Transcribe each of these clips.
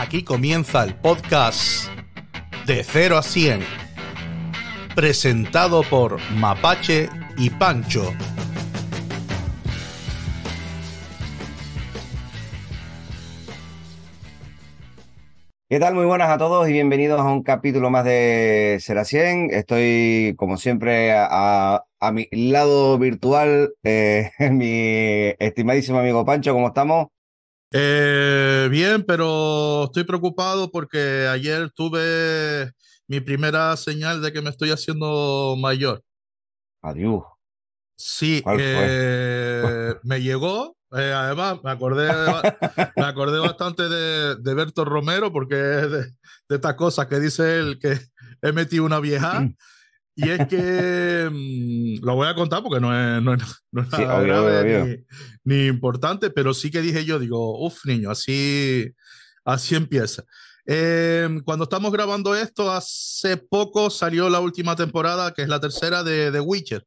Aquí comienza el podcast de 0 a 100, presentado por Mapache y Pancho. ¿Qué tal? Muy buenas a todos y bienvenidos a un capítulo más de 100. Estoy, como siempre, a, a mi lado virtual, eh, mi estimadísimo amigo Pancho, ¿cómo estamos? Eh, bien, pero estoy preocupado porque ayer tuve mi primera señal de que me estoy haciendo mayor. Adiós. Sí, eh, me llegó. Eh, además, me acordé, me acordé bastante de, de Berto Romero porque es de, de estas cosas que dice él que he metido una vieja. Y es que mm, lo voy a contar porque no es, no es, no es Sí, nada obvio, grave obvio, ni, ni importante, pero sí que dije yo, digo, uff, niño, así, así empieza. Eh, cuando estamos grabando esto, hace poco salió la última temporada, que es la tercera de The Witcher,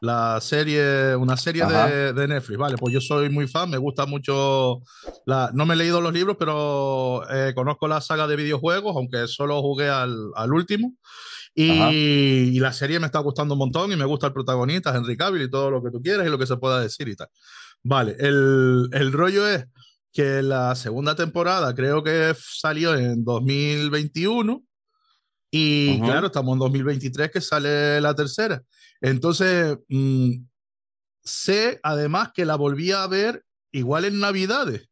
la serie, una serie de, de Netflix. Vale, pues yo soy muy fan, me gusta mucho. La, no me he leído los libros, pero eh, conozco la saga de videojuegos, aunque solo jugué al, al último. Y, Ajá. y la serie me está gustando un montón y me gusta el protagonista, Henry Cavill y todo lo que tú quieras y lo que se pueda decir y tal. Vale, el, el rollo es que la segunda temporada creo que salió en 2021 y Ujú. claro, estamos en 2023 que sale la tercera. Entonces, mm, sé además que la volví a ver igual en Navidades.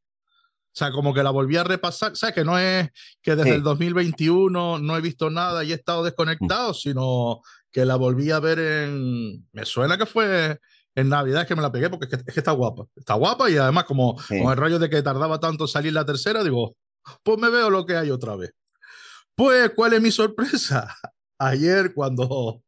O sea, como que la volví a repasar. O sea, que no es que desde Sí. el 2021 no he visto nada y he estado desconectado, sino que la volví a ver en. Me suena que fue en Navidad que me la pegué porque es que, es que está guapa. Está guapa y además, como Sí. con el rollo de que tardaba tanto en salir la tercera, digo, pues me veo lo que hay otra vez. Pues, ¿cuál es mi sorpresa? Ayer, cuando,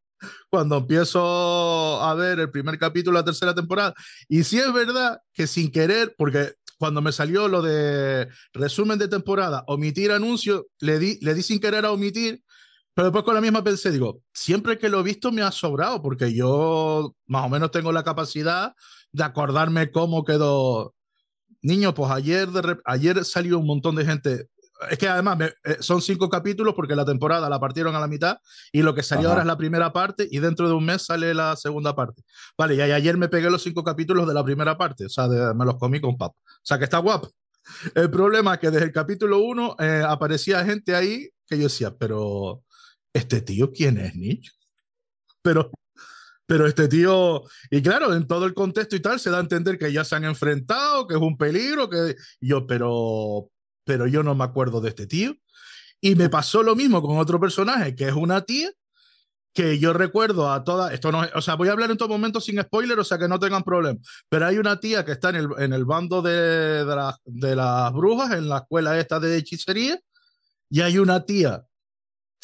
cuando empiezo a ver el primer capítulo de la tercera temporada, y sí es verdad que sin querer, porque cuando me salió lo de resumen de temporada, omitir anuncio, le di, le di sin querer a omitir, pero después con la misma pensé, digo, siempre que lo he visto me ha sobrado, porque yo más o menos tengo la capacidad de acordarme cómo quedó. Niño, pues ayer, ayer salió un montón de gente. Es que además me- eh, son cinco capítulos porque la temporada la partieron a la mitad y lo que salió Ajá. ahora es la primera parte y dentro de un mes sale la segunda parte. Vale, y a- ayer me pegué los cinco capítulos de la primera parte, o sea, de- me los comí con papa. O sea, que está guapo. El problema es que desde el capítulo uno eh, aparecía gente ahí que yo decía, pero ¿este tío quién es, niño? Pero, pero este tío, y claro, en todo el contexto y tal, se da a entender que ya se han enfrentado, que es un peligro, que y yo, pero, pero yo no me acuerdo de este tío. Y me pasó lo mismo con otro personaje, que es una tía, que yo recuerdo a todas, esto no, o sea, voy a hablar en todo momento sin spoiler, o sea, que no tengan problema, pero hay una tía que está en el, en el bando de, de, la- de las brujas, en la escuela esta de hechicería, y hay una tía,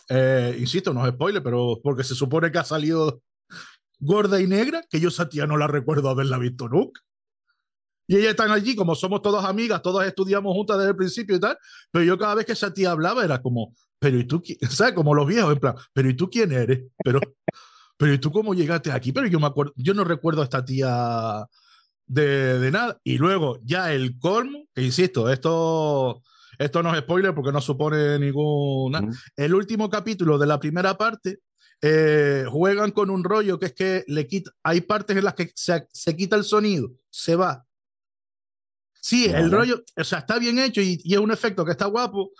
eh, insisto, no es spoiler, pero porque se supone que ha salido gorda y negra, que yo esa tía no la recuerdo haberla visto nunca. Y ellas están allí, como somos todas amigas, todas estudiamos juntas desde el principio y tal, pero yo cada vez que esa tía hablaba era como, pero ¿y tú quién? ¿Sabes? Como los viejos, en plan, pero ¿y tú quién eres? Pero, pero ¿y tú cómo llegaste aquí? Pero yo me acuerdo, yo no recuerdo a esta tía de, de nada. Y luego ya el colmo, que insisto, esto, esto no es spoiler porque no supone ninguna. Ujú. El último capítulo de la primera parte eh, juegan con un rollo que es que le quita, hay partes en las que se, se quita el sonido, se va. Sí, el rollo, o sea, está bien hecho y, y es un efecto que está guapo,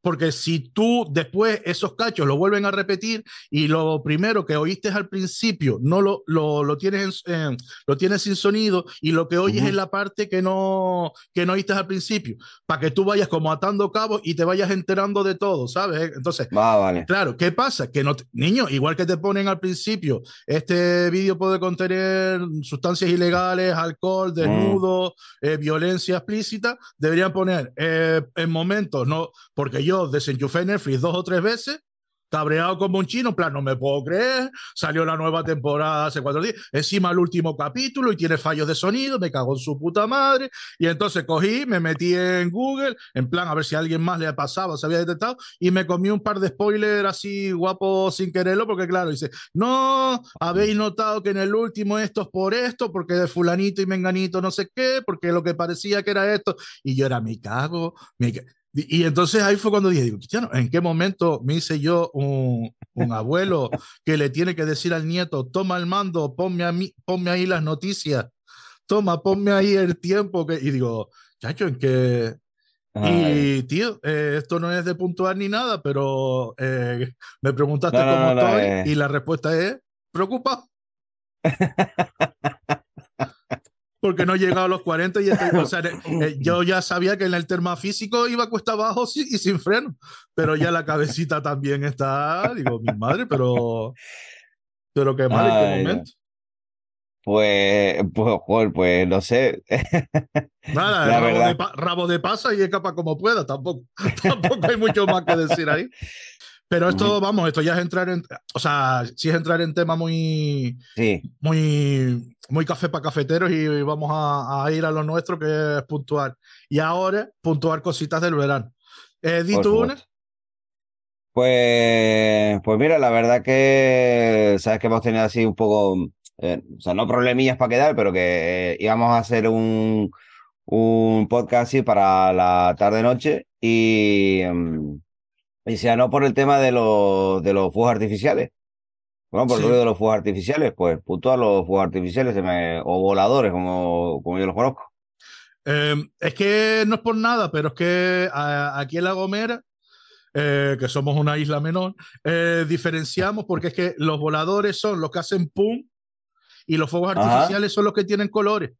porque si tú después esos cachos lo vuelven a repetir y lo primero que oíste al principio no lo, lo, lo tienes, en- en- lo tienes sin sonido y lo que oyes Ujú. es la parte que no, que no oíste al principio, para que tú vayas como atando cabos y te vayas enterando de todo, ¿sabes? Entonces, Va, vale. Claro, ¿qué pasa? Que no, te- niño, igual que te ponen al principio, este vídeo puede contener sustancias ilegales, alcohol, desnudo, eh, violencia explícita, deberían poner eh, en momentos, no, porque yo desenchufé Netflix dos o tres veces, cabreado como un chino, en plan, no me puedo creer, salió la nueva temporada hace cuatro días, encima el último capítulo y tiene fallos de sonido, me cago en su puta madre, y entonces cogí, me metí en Google, en plan, a ver si a alguien más le pasaba, se había detectado, y me comí un par de spoilers así guapos sin quererlo, porque claro, dice, no, habéis notado que en el último esto es por esto, porque de fulanito y menganito no sé qué, porque lo que parecía que era esto, y yo era, me cago, me ca- Y, entonces ahí fue cuando dije, digo, Cristiano, ¿en qué momento me hice yo un, un abuelo que le tiene que decir al nieto, toma el mando, ponme, a mí, ponme ahí las noticias, toma, ponme ahí el tiempo? Que... Y digo, chacho, ¿en qué, y, tío, eh, esto no es de puntuar ni nada, pero eh, me preguntaste cómo estoy eh. y la respuesta es, preocupa. Porque no he llegado a los 40 y o sea, yo ya sabía que en el terma físico iba cuesta abajo y sin freno, pero ya la cabecita también está, digo, mi madre, pero, pero qué mal en qué momento. Pues, pues, pues, no sé. Nada, rabo, de rabo, de pasa y escapa como pueda, tampoco, tampoco hay mucho más que decir ahí. Pero esto, vamos, esto ya es entrar en, o sea, sí es entrar en tema muy, sí. muy, muy café para cafeteros y vamos a, ir a lo nuestro que es puntuar. Y ahora, puntuar cositas del verano. Eh, ¿Di tú Pues, pues mira, la verdad que, sabes que hemos tenido así un poco eh, o sea, no problemillas para quedar, pero que eh, íbamos a hacer un, un podcast así para la tarde-noche y, mm, y sea no por el tema de los, de los fuegos artificiales. Bueno, por el ruido de los fuegos artificiales, pues a los fuegos artificiales o voladores, como, como yo los conozco. Em, es que no es por nada, pero es que aquí en La Gomera, eh, que somos una isla menor, diferenciamos porque es que los voladores son los que hacen pum y los fuegos artificiales son los que tienen colores.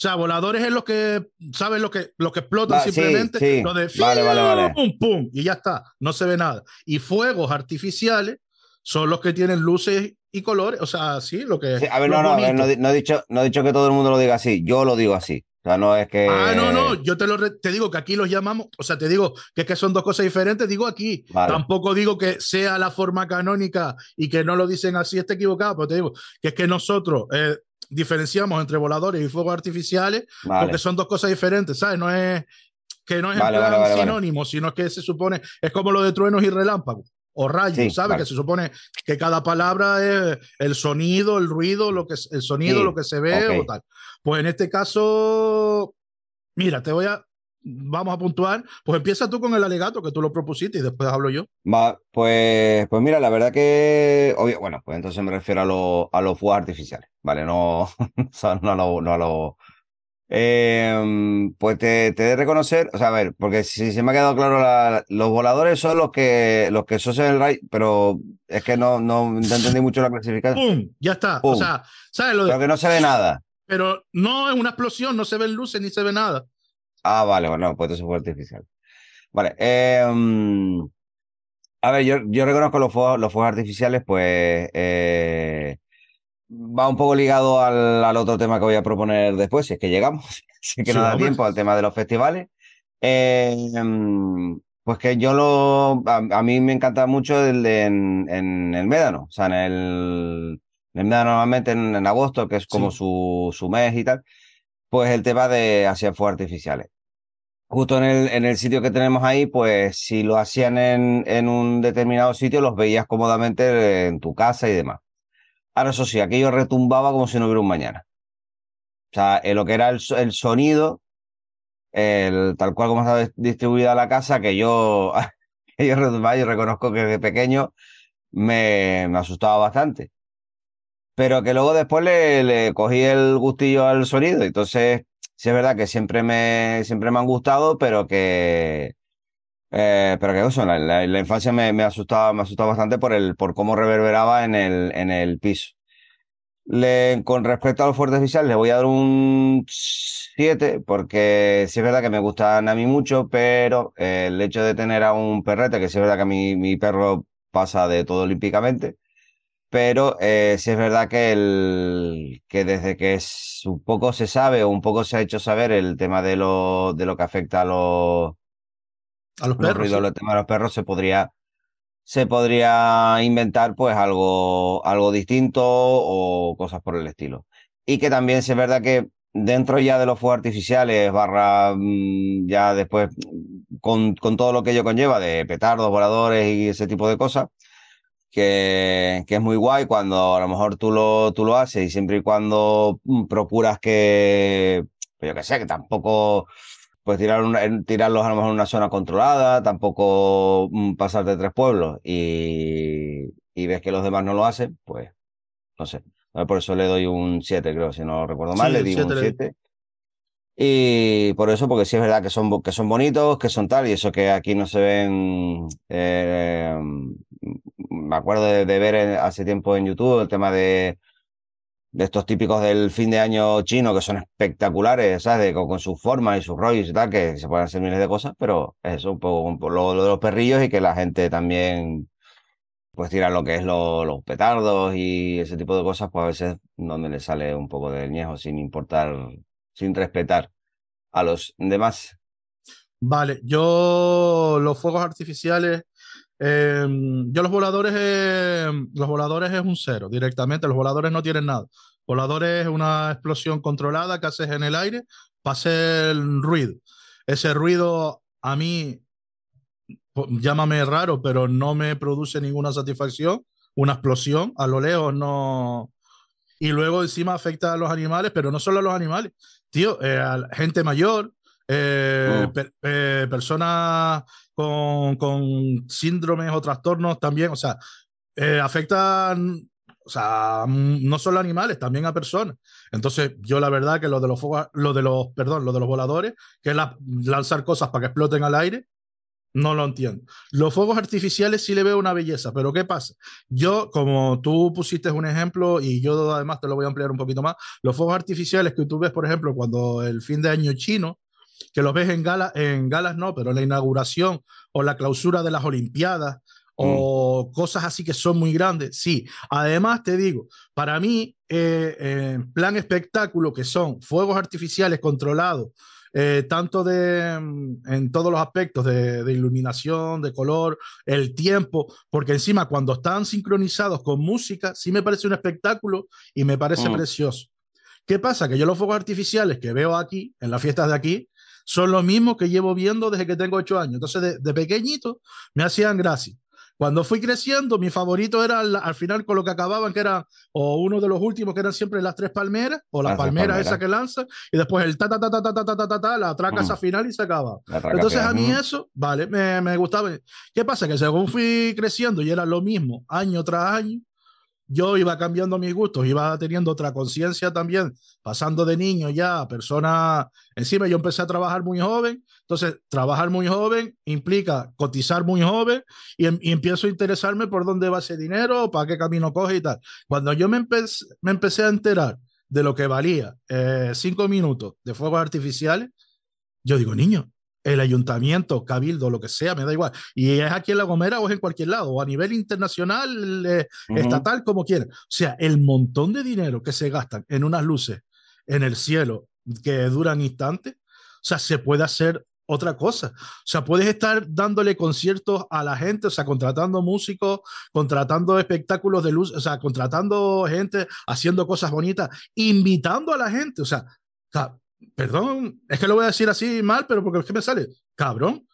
O sea, voladores es los que, ¿sabes? Lo que, lo que explotan simplemente. Lo de vale, vale, vale. pum, pum, y ya está, no se ve nada. Y fuegos artificiales son los que tienen luces y colores. O sea, sí, lo que. a ver, no, no, no, no, he dicho, no he dicho que todo el mundo lo diga así, yo lo digo así. O sea, no es que. Ah, no, no, yo te, lo te digo que aquí los llamamos, o sea, te digo que es que son dos cosas diferentes, digo aquí. Tampoco digo que sea la forma canónica y que no lo dicen así, esté equivocado, pero te digo que es que nosotros eh, diferenciamos entre voladores y fuegos artificiales porque son dos cosas diferentes, ¿sabes? No es que no es sinónimo, sino que se supone, es como lo de truenos y relámpagos o rayos, ¿sabes? Que se supone que cada palabra es el sonido, el ruido, lo que el sonido, lo que se ve o tal. Pues en este caso, mira, te voy a vamos a puntuar. Pues empieza tú con el alegato que tú lo propusiste y después hablo yo. Va, pues, pues mira, la verdad que, bueno, pues entonces me refiero a, a los fuegos artificiales, ¿vale? No, no, a los eh, pues te, te, de reconocer, o sea, a ver, porque si se me ha quedado claro, los voladores son los que los que son el rayo, pero es que no, no, entendí mucho la clasificación. ¡Pum! Ya está. O sea, ¿sabes lo de... Pero que no se ve nada. Pero no es una explosión, no se ven luces ni se ve nada. Ah, vale, bueno, pues eso fue artificial. Vale. Eh, a ver, yo, yo reconozco los fuegos, los fuegos artificiales, pues eh, va un poco ligado al, otro tema que voy a proponer después, si es que llegamos, si es que no da tiempo al tema de los festivales. Eh, pues que yo lo, a, mí me encanta mucho el en, el Médano, o sea, en el, en el Médano normalmente en, agosto, que es como su, su mes y tal, pues el tema de hacer fuegos artificiales. Justo en el, en el sitio que tenemos ahí, pues si lo hacían en, en un determinado sitio, los veías cómodamente en tu casa y demás. Ahora, eso sí, aquello retumbaba como si no hubiera un mañana. O sea, en lo que era el, sonido, el, tal cual como estaba distribuida la casa, que yo, yo reconozco que de pequeño me, me asustaba bastante. Pero que luego después le, cogí el gustillo al sonido. Entonces, sí es verdad que siempre me, siempre me han gustado, pero que, eh, pero que eso, la, la, infancia me, asustaba, me asustaba bastante por el, por cómo reverberaba en el, en el piso. Le, con respecto a los fuertes visuales, le voy a dar un 7, porque sí es verdad que me gustan a mí mucho, pero eh, el hecho de tener a un perrete, que sí es verdad que a mi perro pasa de todo olímpicamente, pero eh, sí es verdad que, el, que desde que es, un poco se sabe o un poco se ha hecho saber el tema de lo, de lo que afecta a los a los perros. el tema de los perros se podría, se podría inventar pues algo, algo distinto o cosas por el estilo. Y que también es verdad que dentro ya de los fuegos artificiales, barra mm, ya después con, con, todo lo que ello conlleva de petardos, voladores y ese tipo de cosas, que, que, es muy guay cuando a lo mejor tú lo, tú lo haces y siempre y cuando mm, procuras que, pues yo que sé, que tampoco pues tirar tirarlos a lo mejor en una zona controlada, tampoco mm, pasar de tres pueblos y, y ves que los demás no lo hacen, pues no sé. Por eso le doy un 7, creo, si no recuerdo mal, le di un 7. Y por eso, porque sí es verdad que son, que son bonitos, que son tal, y eso que aquí no se ven. Eh, me acuerdo de, ver hace tiempo en YouTube el tema de, de estos típicos del fin de año chino que son espectaculares, ¿sabes? con, sus formas y sus rollos y tal, que se pueden hacer miles de cosas, pero eso, un poco lo, lo de los perrillos y que la gente también pues tira lo que es los petardos y ese tipo de cosas, pues a veces donde le sale un poco de ñejo sin importar sin respetar a los demás. Vale, yo los fuegos artificiales, em, yo los voladores, em, los voladores es un cero directamente, los voladores no tienen nada. Voladores es una explosión controlada que haces en el aire para hacer ruido. Ese ruido a mí, llámame raro, pero no me produce ninguna satisfacción. Una explosión a lo lejos no, y luego encima afecta a los animales, pero no solo a los animales, tío, eh, gente mayor, eh, oh. eh, personas con, con, síndromes o trastornos también, o sea, afectan, o sea, no solo a animales, también a personas. Entonces, yo la verdad que lo de los lo de los, perdón, lo de los voladores, que es lanzar cosas para que exploten al aire, no lo entiendo. Los fuegos artificiales sí le veo una belleza, pero ¿qué pasa? Yo, como tú pusiste un ejemplo y yo además te lo voy a ampliar un poquito más, los fuegos artificiales que tú ves, por ejemplo, cuando el fin de año chino, que los ves en, gala, en galas no, pero en la inauguración o la clausura de las Olimpiadas o mm. cosas así que son muy grandes, sí. Además, te digo, para mí, eh, en plan espectáculo, que son fuegos artificiales controlados, eh, tanto de, mm, en todos los aspectos de, iluminación, de color, el tiempo, porque encima cuando están sincronizados con música, sí me parece un espectáculo y me parece mm. precioso. ¿Qué pasa? Que yo los fuegos artificiales que veo aquí, en las fiestas de aquí, son los mismos que llevo viendo desde que tengo ocho años. Entonces, de, de pequeñito me hacían gracia. Cuando fui creciendo, mi favorito era al, final con lo que acababan, que era o uno de los últimos que eran siempre las tres palmeras, o la palmera esa que lanza, y después el ta ta ta ta ta ta ta ta ta, la traca esa final y se acaba. Entonces a mí eso, vale, me, me gustaba. ¿Qué pasa? Que según fui creciendo y era lo mismo año tras año, yo iba cambiando mis gustos, iba teniendo otra conciencia también, pasando de niño ya a persona, encima yo empecé a trabajar muy joven, entonces trabajar muy joven implica cotizar muy joven y, em, empiezo a interesarme por dónde va ese dinero, para qué camino coge y tal. Cuando yo me, empecé, me empecé a enterar de lo que valía eh, cinco minutos de fuegos artificiales, yo digo, niño, el ayuntamiento, cabildo, lo que sea, me da igual. Y es aquí en La Gomera o es en cualquier lado, o a nivel internacional, eh, estatal, como quieran. O sea, el montón de dinero que se gastan en unas luces en el cielo que duran instantes, o sea, se puede hacer otra cosa. O sea, puedes estar dándole conciertos a la gente, o sea, contratando músicos, contratando espectáculos de luz, o sea, contratando gente, haciendo cosas bonitas, invitando a la gente, o sea, o sea perdón, es que lo voy a decir así mal, pero porque es que me sale, cabrón,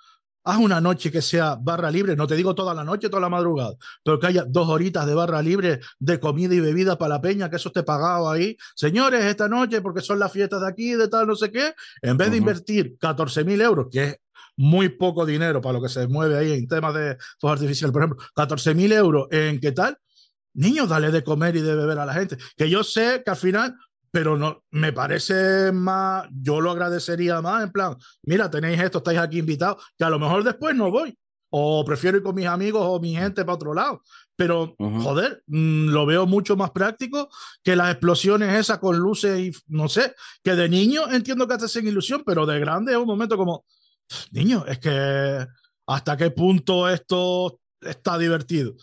haz una noche que sea barra libre, no te digo toda la noche, toda la madrugada, pero que haya dos horitas de barra libre de comida y bebida para la peña, que eso esté pagado ahí. Señores, esta noche, porque son las fiestas de aquí, de tal, no sé qué, en vez de invertir 14 mil euros, que es muy poco dinero para lo que se mueve ahí en temas de fuegos artificiales, por ejemplo, 14 mil euros en qué tal, niños, dale de comer y de beber a la gente. Que yo sé que al final pero no, me parece más, yo lo agradecería más, en plan, mira, tenéis esto, estáis aquí invitados, que a lo mejor después no voy, o prefiero ir con mis amigos o mi gente para otro lado, pero joder, mm, lo veo mucho más práctico que las explosiones esas con luces y no sé, que de niño entiendo que haces en ilusión, pero de grande es un momento como, niño, es que hasta qué punto esto está divertido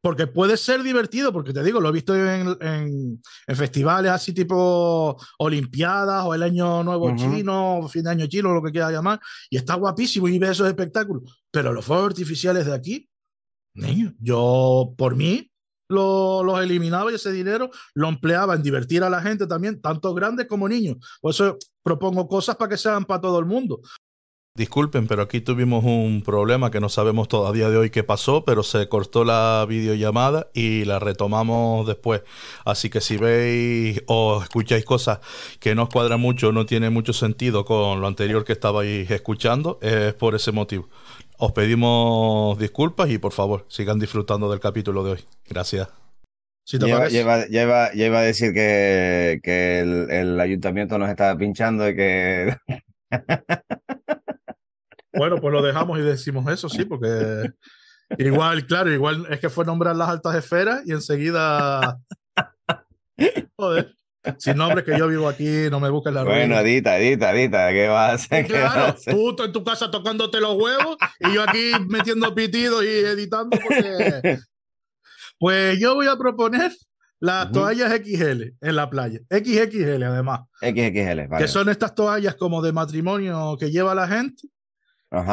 porque puede ser divertido, porque te digo, lo he visto en, en, festivales así tipo Olimpiadas o el Año Nuevo Chino, fin de año chino, lo que quiera llamar, y está guapísimo y ve esos espectáculos. Pero los fuegos artificiales de aquí, niño, yo por mí los eliminaba y ese dinero lo empleaba en divertir a la gente también, tanto grandes como niños. Por eso propongo cosas para que sean para todo el mundo. Disculpen, pero aquí tuvimos un problema que no sabemos todavía de hoy qué pasó, pero se cortó la videollamada y la retomamos después. Así que si veis o escucháis cosas que no os cuadran mucho, no tiene mucho sentido con lo anterior que estabais escuchando, es por ese motivo. Os pedimos disculpas y por favor sigan disfrutando del capítulo de hoy. Gracias. ya, iba, a decir que, el, el ayuntamiento nos estaba pinchando y que... Bueno, pues lo dejamos y decimos eso, sí, porque igual, claro, igual es que fue nombrar las altas esferas y enseguida. Joder. Sin nombre que yo vivo aquí, no me busques la ruina. Bueno, Edita, Edita, Edita, ¿qué vas a hacer? Claro, tú en tu casa tocándote los huevos y yo aquí metiendo pitidos y editando porque... Pues yo voy a proponer las toallas XL en la playa. XXL además. XXL, vale. Que son estas toallas como de matrimonio que lleva la gente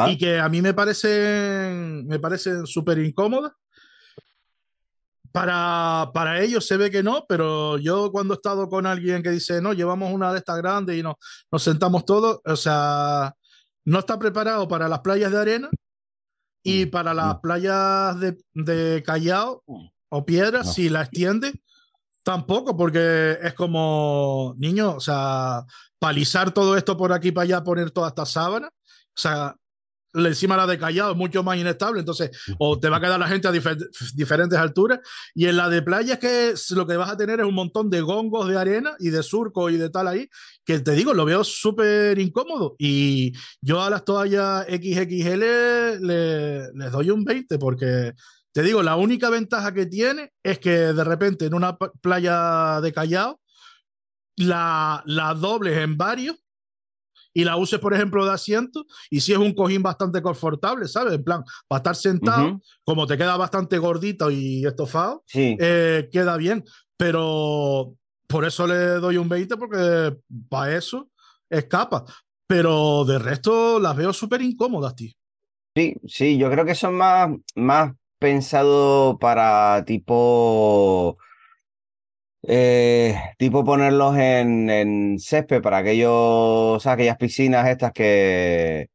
y que a mí me parecen me parecen súper incómodas. Para, para ellos se ve que no, pero yo cuando he estado con alguien que dice, no, llevamos una de estas grandes y nos, nos sentamos todos, o sea, no está preparado para las playas de arena y mm, para las mm. playas de, de Callao o piedras, si la extiende, tampoco, porque es como, niño, o sea, palizar todo esto por aquí para allá, poner toda esta sábana. O sea, encima la de Callao es mucho más inestable, entonces o te va a quedar la gente a diferentes alturas. Y en la de playa es que lo que vas a tener es un montón de gongos de arena y de surco y de tal ahí, que te digo, lo veo súper incómodo. Y yo a las toallas XXL le, les doy un 20 porque te digo, la única ventaja que tiene es que de repente en una playa de Callao la, la dobles en varios y la uses, por ejemplo, de asiento, y si es un cojín bastante confortable, ¿sabes? En plan, para estar sentado, como te queda bastante gordito y estofado, eh, queda bien. Pero por eso le doy un 20, porque para eso escapa. Pero de resto las veo súper incómodas, tío. Sí, sí, yo creo que son más, más pensado para tipo eh, tipo ponerlos en, en césped para aquellos, o sea, aquellas piscinas estas que,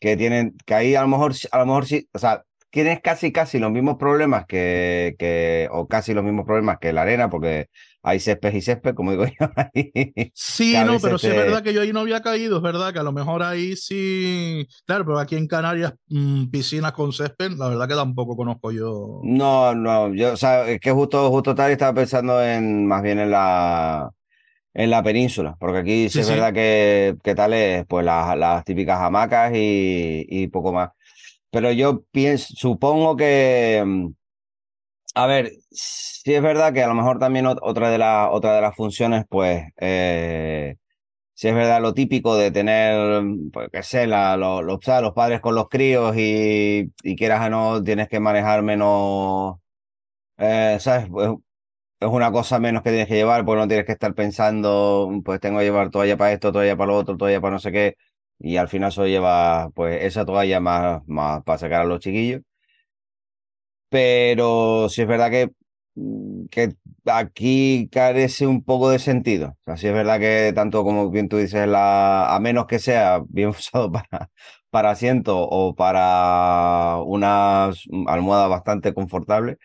que tienen, que ahí a lo mejor, a lo mejor sí, o sea, tienes casi casi los mismos problemas que, que, o casi los mismos problemas que la arena, porque hay césped y césped, como digo yo. sí, no, pero sí es verdad que yo ahí no había caído, es verdad que a lo mejor ahí sí. Claro, pero aquí en Canarias, mm, piscinas con césped, la verdad que tampoco conozco yo. No, no, yo, o sea, es que justo, justo tal estaba pensando en más bien en la en la península, porque aquí sí, es verdad que, que tal es, pues las, las típicas hamacas y, y poco más. Pero yo pienso, supongo que mm, a ver, sí es verdad que a lo mejor también otra de, las otra de las funciones, pues, eh, sí es verdad lo típico de tener, pues, qué sé, la, los, padres con los críos y, quieras o no, tienes que manejar menos, eh, ¿sabes? Pues, es una cosa menos que tienes que llevar, porque no tienes que estar pensando, pues tengo que llevar toalla para esto, toalla para lo otro, toalla para no sé qué, y al final solo lleva, pues, esa toalla más, más para sacar a los chiquillos pero sí es verdad que, mm, que aquí carece un poco de sentido. O es verdad que tanto como bien tú dices, la, a menos que sea bien usado para, para asiento o para una almohada bastante confortable,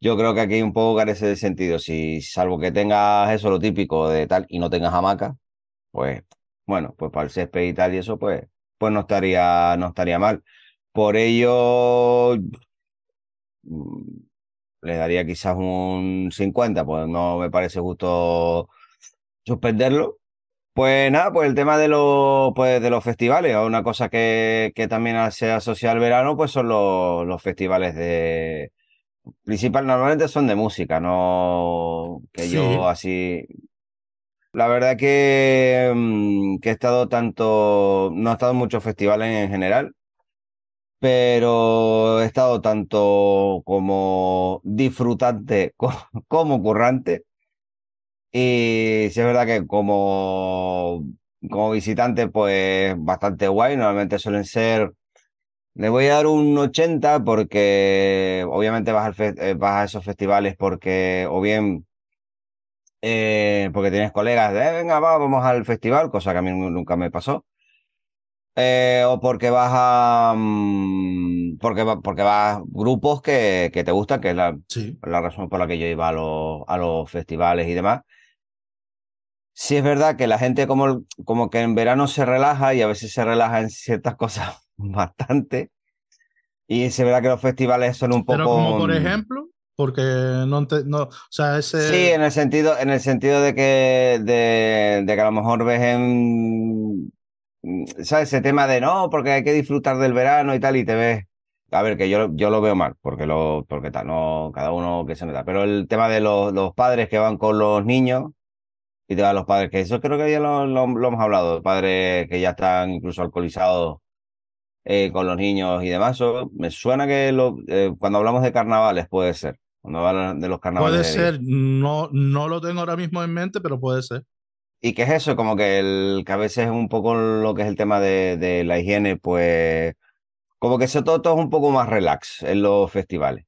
yo creo que aquí un poco carece de sentido. Si salvo que tengas eso, lo típico de tal, y no tengas hamaca, pues bueno, pues para el césped y tal y eso, pues, pues no estaría, no estaría mal. Por ello, Mm, le daría quizás un 50, pues no me parece justo suspenderlo. Pues nada, pues el tema de los, pues de los festivales, una cosa que, que también se asocia al verano, pues son los, los festivales de... Principal, normalmente son de música, no que yo así... La verdad que, mm, que he estado tanto, no he estado en muchos festivales en general, pero he estado tanto como disfrutante como currante. Y si es verdad que como, como visitante, pues bastante guay. Normalmente suelen ser. Le voy a dar un 80 porque obviamente vas, al eh, vas a esos festivales porque, o bien eh, porque tienes colegas de, venga, va, vamos al festival, cosa que a mí nunca me pasó. Eh, o porque vas a. mm, porque, porque vas grupos que, que te gustan, que es la, Sí. la razón por la que yo iba a los, a los festivales y demás. Sí es verdad que la gente como, como que en verano se relaja y a veces se relaja en ciertas cosas bastante. Y es verdad que los festivales son un Pero poco... como por mm, ejemplo, porque no, te- no o sea, ese... Sí, en el sentido, en el sentido de que, de, de que a lo mejor ves en, ¿sabes? Ese tema de no, porque hay que disfrutar del verano y tal, y te ves. A ver, que yo, yo lo veo mal, porque lo, porque tal, no, cada uno que se meta. Pero el tema de los, los padres que van con los niños, y te van los padres, que eso creo que ya lo, lo- lo hemos hablado, padres que ya están incluso alcoholizados eh, con los niños y demás. Eso me suena que lo, eh, cuando hablamos de carnavales puede ser. Cuando hablan de los carnavales. Puede de- ser, no, no lo tengo ahora mismo en mente, pero puede ser. ¿Y qué es eso? Como que, el, que a veces es un poco lo que es el tema de, de la higiene, pues como que eso todo, es un poco más relax en los festivales.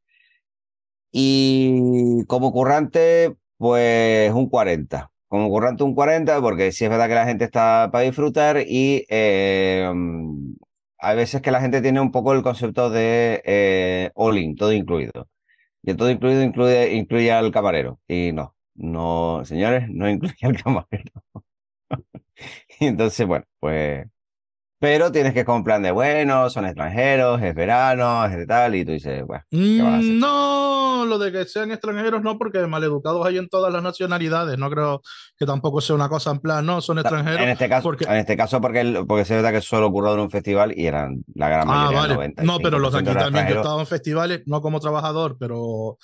Y como currante, pues un 40. Como currante un 40, porque sí es verdad que la gente está para disfrutar y eh, hay veces que la gente tiene un poco el concepto de eh, all in, todo incluido. Y todo incluido incluye, incluye al camarero. Y no, no, señores, no incluye al camarero. Y entonces, bueno, pues. Pero tienes que con plan de, bueno, son extranjeros, es verano, es de tal, y tú dices, bueno, ¿qué vas a hacer? Mm, No, lo de que sean extranjeros no, porque maleducados hay en todas las nacionalidades. No creo que tampoco sea una cosa en plan, no, son extranjeros. En este caso, porque- en este caso porque, porque se verdad que solo ocurrió en un festival y eran la gran Ah, mayoría, vale. 90. No, pero los de aquí también, yo he estado en festivales, no como trabajador, pero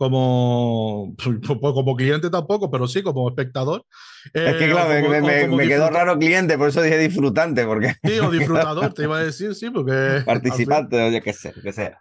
como, pues como cliente tampoco, pero sí como espectador. Es que Eh, claro, como- me- me- quedó raro cliente, por eso dije disfrutante, porque Sí, o disfrutador, te iba a decir, sí, porque... participante, o yo qué sé, que sea.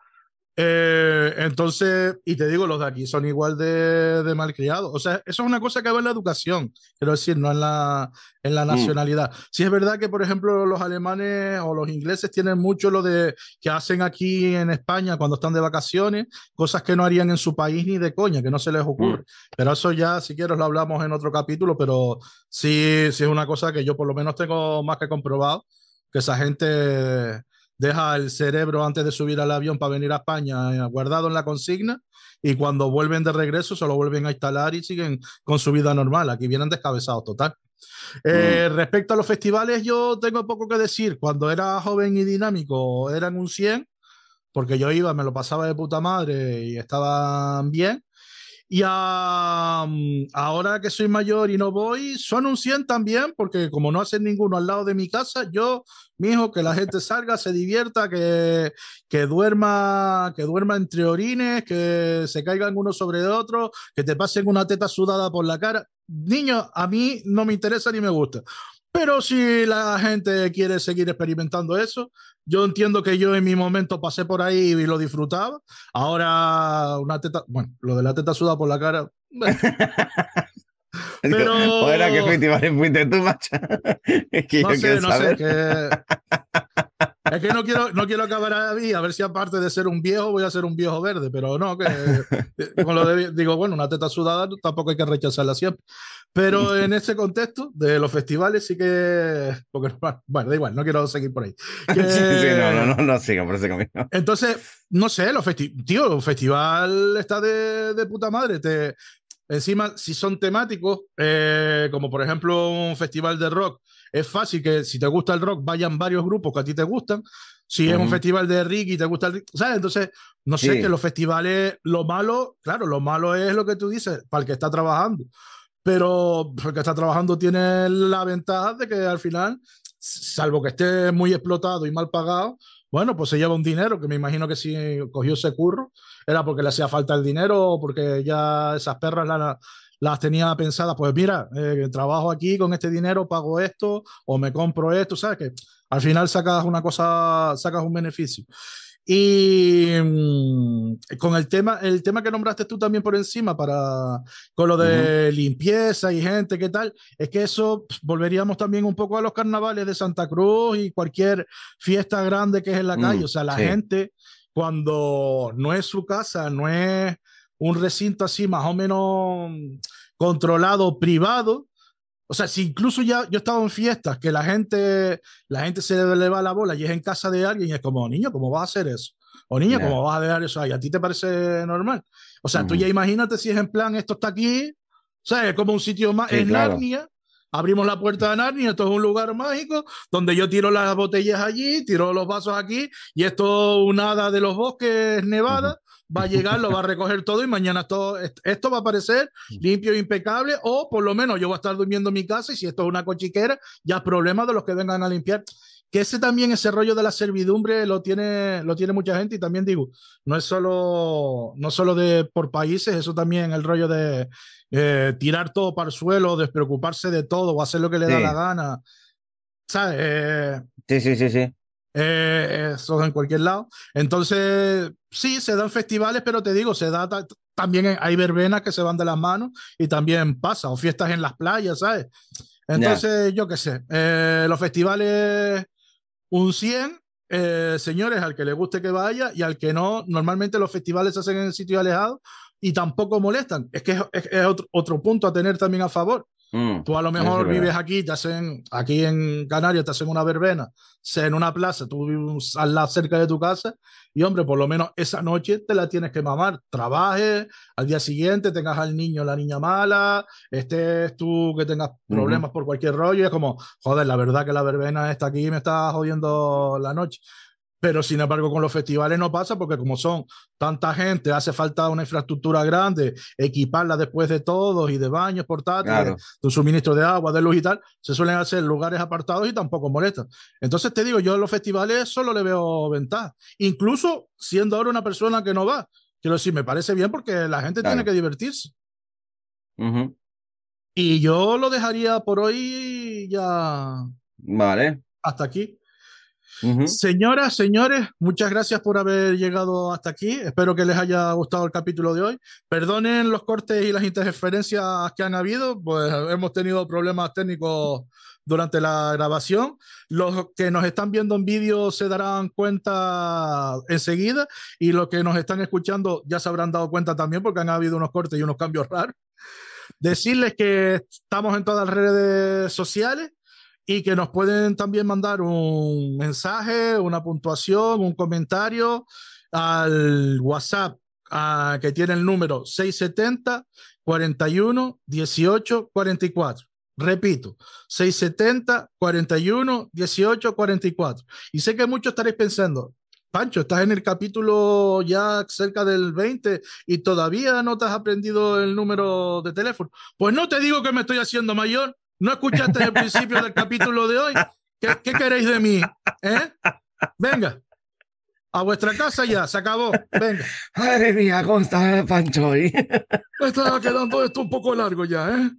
Eh, entonces, y te digo, los de aquí son igual de, de malcriados. O sea, eso es una cosa que va en la educación, quiero decir, no en la, en la Mm. nacionalidad. Sí es verdad que, por ejemplo, los alemanes o los ingleses tienen mucho lo de que hacen aquí en España cuando están de vacaciones, cosas que no harían en su país ni de coña, que no se les ocurre. Pero eso ya, si quieres, lo hablamos en otro capítulo, pero sí, sí es una cosa que yo por lo menos tengo más que comprobado, que esa gente deja el cerebro antes de subir al avión para venir a España eh, guardado en la consigna y cuando vuelven de regreso se lo vuelven a instalar y siguen con su vida normal. Aquí vienen descabezados total. Eh, Respecto a los festivales, yo tengo poco que decir. Cuando era joven y dinámico eran un 100, porque yo iba, me lo pasaba de puta madre y estaban bien. Y ahora que soy mayor y no voy, son un 100 también, porque como no hacen ninguno al lado de mi casa, yo, mi hijo, que la gente salga, se divierta, que, que duerma, que duerma entre orines, que se caigan uno sobre otro, que te pasen una teta sudada por la cara. Niño, a mí no me interesa ni me gusta. Pero si la gente quiere seguir experimentando eso, yo entiendo que yo en mi momento pasé por ahí y lo disfrutaba. Ahora, una teta, bueno, lo de la teta sudada por la cara. Pero- ¿O era que festival fuiste tú, macho? Es que no yo sé, quiero no sé, saber. que... Es que no quiero, no quiero acabar ahí, a ver si aparte de ser un viejo voy a ser un viejo verde, pero no, que con lo de- digo, bueno, una teta sudada tampoco hay que rechazarla siempre. Pero en ese contexto de los festivales sí que, porque, bueno, da igual, no quiero seguir por ahí. Que- Sí, sí, no, no, no, no sigan por ese camino. Entonces, no sé, los festi tío, el festival está de, de puta madre. Te, encima, si son temáticos, eh, como por ejemplo un festival de rock, es fácil que si te gusta el rock vayan varios grupos que a ti te gustan. Si es un festival de Ricky y te gusta el ¿sabes? Entonces, no sé, Sí. que los festivales, lo malo, claro, lo malo es lo que tú dices, para el que está trabajando. Pero el que está trabajando tiene la ventaja de que al final, salvo que esté muy explotado y mal pagado, bueno, pues se lleva un dinero, que me imagino que si cogió ese curro era porque le hacía falta el dinero o porque ya esas perras la- las tenía pensadas, pues mira, eh, trabajo aquí con este dinero, pago esto o me compro esto, ¿sabes? Que al final sacas una cosa, sacas un beneficio. Y mm, con el tema, el tema que nombraste tú también por encima, para, con lo de limpieza y gente, ¿qué tal? Es que eso volveríamos también un poco a los carnavales de Santa Cruz y cualquier fiesta grande que es en la Mm, calle. O sea, la sí. gente, cuando no es su casa, no es un recinto así más o menos controlado, privado, O sea, si incluso ya yo he estado en fiestas que la gente, la gente se le va la bola y es en casa de alguien y es como, niño, ¿cómo vas a hacer eso? O niña, ¿cómo vas a dejar eso ahí? ¿A ti te parece normal? O sea, tú ya imagínate si es en plan, esto está aquí, o sea, es como un sitio más, es Narnia, abrimos la puerta de Narnia, esto es un lugar mágico donde yo tiro las botellas allí, tiro los vasos aquí y esto un hada de los bosques nevada. Va a llegar, lo va a recoger todo y mañana todo esto va a aparecer limpio e impecable o por lo menos yo voy a estar durmiendo en mi casa y si esto es una cochiquera, ya es problema de los que vengan a limpiar que ese también, ese rollo de la servidumbre lo tiene, lo tiene mucha gente y también digo, no es solo, no solo de por países, eso también el rollo de eh, tirar todo para el suelo, despreocuparse de todo o hacer lo que le da la gana. ¿Sabes? Eh, sí, sí, sí, sí. Eh, eso en cualquier lado. Entonces, sí, se dan festivales, pero te digo, se da también hay verbenas que se van de las manos y también pasa, o fiestas en las playas, ¿sabes? Entonces, yo qué sé, los festivales un 100, eh, señores, al que le guste que vaya y al que no, normalmente los festivales se hacen en sitios alejados y tampoco molestan. Es que es, otro, otro, punto a tener también a favor. Mm, tú a lo mejor vives aquí, te hacen, aquí en Canarias te hacen una verbena, en una plaza, tú vives al lado cerca de tu casa y hombre, por lo menos esa noche te la tienes que mamar. Trabajes, al día siguiente tengas al niño la niña mala, estés tú que tengas problemas por cualquier rollo, y es como, joder, la verdad que la verbena está aquí y me está jodiendo la noche. Pero sin embargo, con los festivales no pasa porque como son tanta gente, hace falta una infraestructura grande, equiparla después de todos y de baños portátiles, de suministro de agua, de luz y tal, se suelen hacer lugares apartados y tampoco molestan. Entonces te digo, yo en los festivales solo le veo ventaja, incluso siendo ahora una persona que no va. Quiero decir, me parece bien porque la gente tiene que divertirse. Y yo lo dejaría por hoy ya. Vale. Hasta aquí. Señoras, señores, muchas gracias por haber llegado hasta aquí. Espero que les haya gustado el capítulo de hoy. Perdonen los cortes y las interferencias que han habido, pues hemos tenido problemas técnicos durante la grabación. Los que nos están viendo en vídeo se darán cuenta enseguida y los que nos están escuchando ya se habrán dado cuenta también porque han habido unos cortes y unos cambios raros. Decirles que estamos en todas las redes sociales y que nos pueden también mandar un mensaje, una puntuación, un comentario al WhatsApp que tiene el número 670 41 18 44. Repito, 670 41 18 44. Y sé que muchos estaréis pensando, Pancho, estás en el capítulo ya cerca del 20 y todavía no te has aprendido el número de teléfono. Pues no te digo que me estoy haciendo mayor, ¿No escuchaste el principio del capítulo de hoy? ¿Qué, queréis de mí? ¿Eh? Venga. A vuestra casa ya, se acabó. Venga. Madre mía, ¿cómo está Pancho? Me estaba quedando esto un poco largo ya, ¿eh?